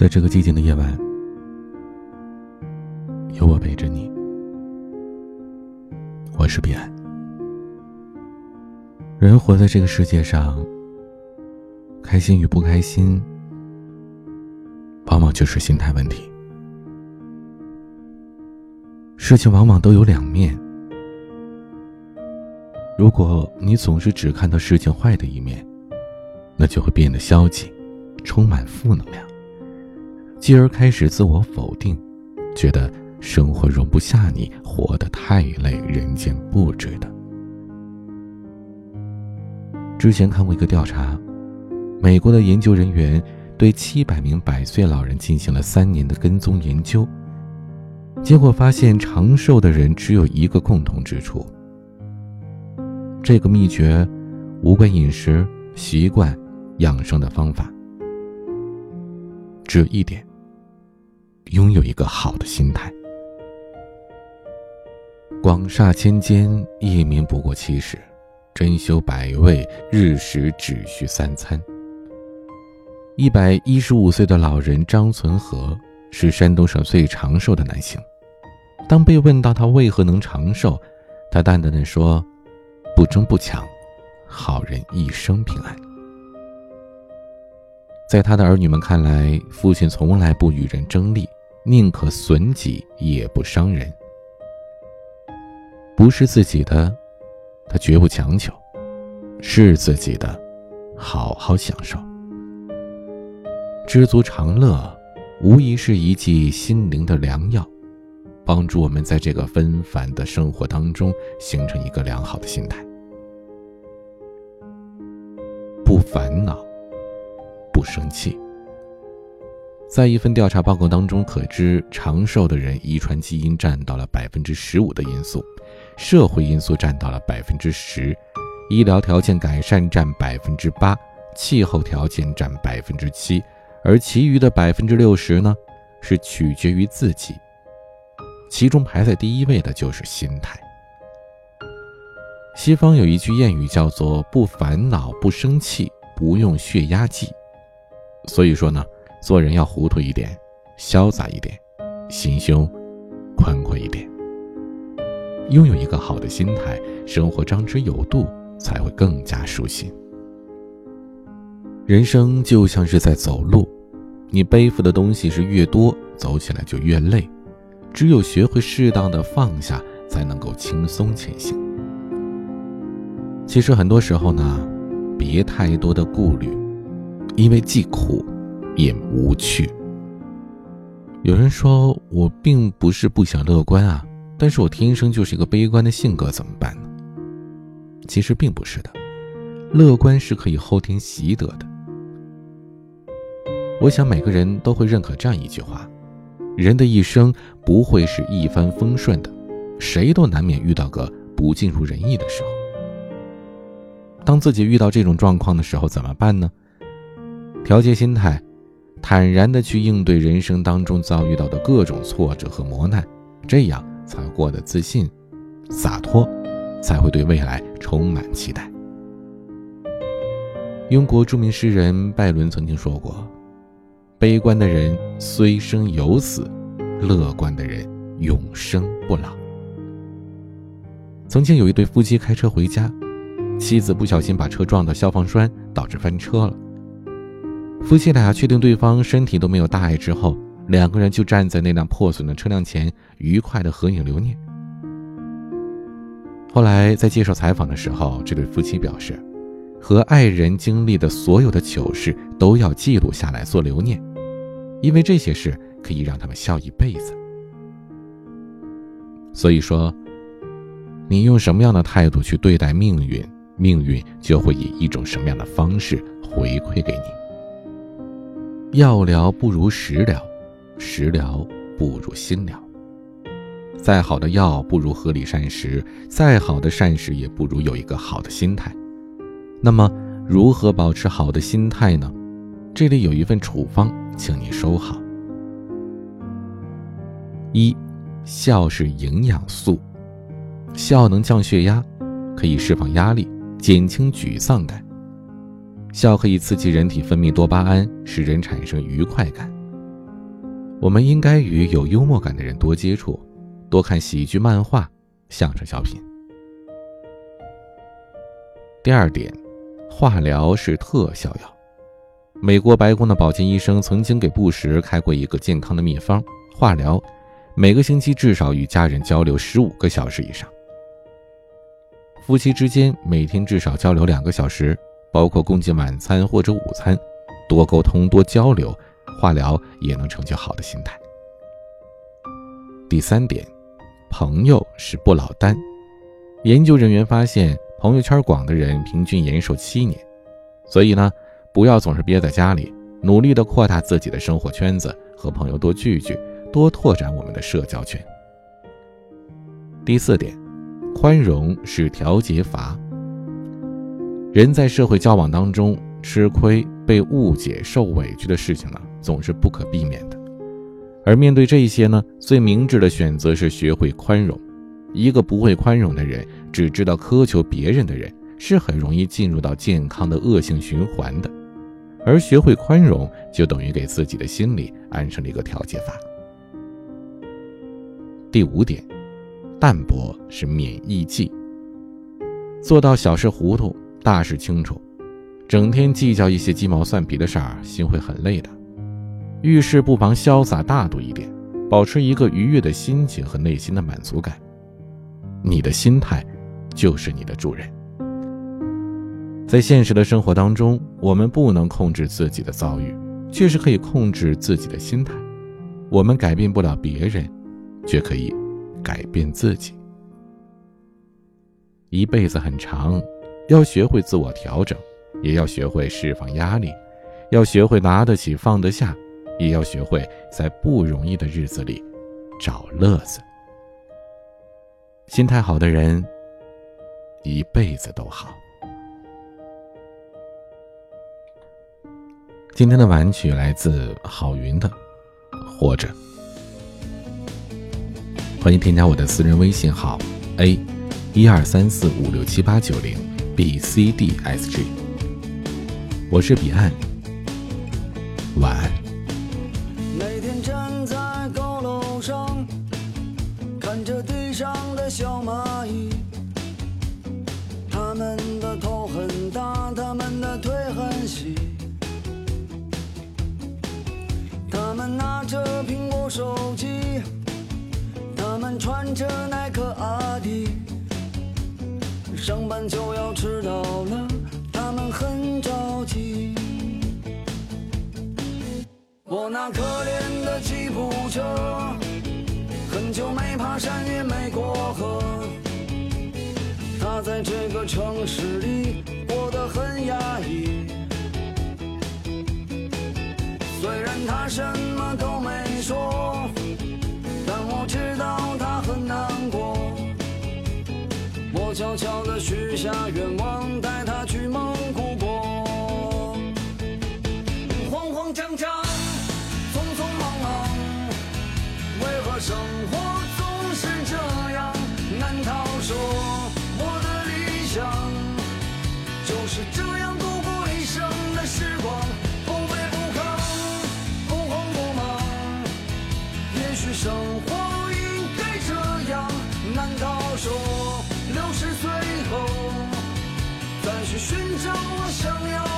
在这个寂静的夜晚，有我陪着你。我是彼岸。人活在这个世界上，开心与不开心，往往就是心态问题。事情往往都有两面，如果你总是只看到事情坏的一面，那就会变得消极，充满负能量。继而开始自我否定，觉得生活容不下你，活得太累，人间不值得。之前看过一个调查，美国的研究人员对七百名百岁老人进行了三年的跟踪研究，结果发现长寿的人只有一个共同之处，这个秘诀无关饮食习惯、养生的方法，只有一点。拥有一个好的心态。广厦千间，一民不过七十；珍馐百味，日食只需三餐。一百一十五岁的老人张存和是山东省最长寿的男性。当被问到他为何能长寿，他淡淡的说：“不争不抢，好人一生平安。”在他的儿女们看来，父亲从来不与人争利。宁可损己也不伤人，不是自己的，他绝不强求；是自己的，好好享受。知足常乐，无疑是一剂心灵的良药，帮助我们在这个纷繁的生活当中形成一个良好的心态，不烦恼，不生气。在一份调查报告当中可知，长寿的人遗传基因占到了百分之十五的因素，社会因素占到了百分之十，医疗条件改善占百分之八，气候条件占百分之七，而其余的百分之六十呢，是取决于自己。其中排在第一位的就是心态。西方有一句谚语叫做“不烦恼，不生气，不用血压计”，所以说呢。做人要糊涂一点，潇洒一点，心胸宽阔一点。拥有一个好的心态，生活张弛有度，才会更加舒心。人生就像是在走路，你背负的东西是越多，走起来就越累。只有学会适当的放下，才能够轻松前行。其实很多时候呢，别太多的顾虑，因为既苦。也无趣。有人说我并不是不想乐观啊，但是我天生就是一个悲观的性格，怎么办呢？其实并不是的，乐观是可以后天习得的。我想每个人都会认可这样一句话：人的一生不会是一帆风顺的，谁都难免遇到个不尽如人意的时候。当自己遇到这种状况的时候，怎么办呢？调节心态。坦然的去应对人生当中遭遇到的各种挫折和磨难，这样才会过得自信、洒脱，才会对未来充满期待。英国著名诗人拜伦曾经说过：“悲观的人虽生有死，乐观的人永生不老。”曾经有一对夫妻开车回家，妻子不小心把车撞到消防栓，导致翻车了。夫妻俩确定对方身体都没有大碍之后，两个人就站在那辆破损的车辆前，愉快的合影留念。后来在接受采访的时候，这对夫妻表示，和爱人经历的所有的糗事都要记录下来做留念，因为这些事可以让他们笑一辈子。所以说，你用什么样的态度去对待命运，命运就会以一种什么样的方式回馈给你。药疗不如食疗，食疗不如心疗。再好的药不如合理膳食，再好的膳食也不如有一个好的心态。那么，如何保持好的心态呢？这里有一份处方，请你收好。一，笑是营养素，笑能降血压，可以释放压力，减轻沮丧感。笑可以刺激人体分泌多巴胺，使人产生愉快感，我们应该与有幽默感的人多接触，多看喜剧、漫画、相声、小品。第二点，化疗是特效药。美国白宫的保健医生曾经给布什开过一个健康的秘方：化疗，每个星期至少与家人交流十五个小时以上。夫妻之间每天至少交流两个小时，包括共进晚餐或者午餐，多沟通多交流，化疗也能成就好的心态。第三点，朋友是不老丹。研究人员发现。朋友圈广的人平均延寿七年，所以呢，不要总是憋在家里，努力的扩大自己的生活圈子，和朋友多聚聚，多拓展我们的社交圈。第四点，宽容是调节阀。人在社会交往当中，吃亏、被误解、受委屈的事情呢，总是不可避免的。而面对这些呢，最明智的选择是学会宽容。一个不会宽容的人，只知道苛求别人的人，是很容易进入到健康的恶性循环的。而学会宽容，就等于给自己的心里安上了一个调节阀。第五点，淡泊是免疫剂。做到小事糊涂，大事清楚，整天计较一些鸡毛蒜皮的事儿，心会很累的。遇事不妨潇洒大度一点，保持一个愉悦的心情和内心的满足感。你的心态，就是你的主人。在现实的生活当中，我们不能控制自己的遭遇，却是可以控制自己的心态。我们改变不了别人，却可以改变自己。一辈子很长，要学会自我调整，也要学会释放压力，要学会拿得起放得下，也要学会在不容易的日子里找乐子。心态好的人，一辈子都好。今天的晚曲来自郝云的《活着》，欢迎添加我的私人微信号 a 一二三四五六七八九零 b c d s g，我是彼岸，晚安。每天站在高楼上，看着地上的。小蚂蚁，他们的头很大，他们的腿很细，他们拿着苹果手机，他们穿着，上班就要迟到了，他们很着急。我那可怜的吉普车。很久没爬山，也没过河。他在这个城市里过得很压抑。虽然他什么都没说，悄悄地许下愿望，带他去蒙古国。慌慌张张。匆匆忙忙，为何生活总是这样，难道说我的理想就是这样度过一生的时光，不卑不亢，不慌不忙。也许生活应该这样，难道说是最后再去寻找我想要。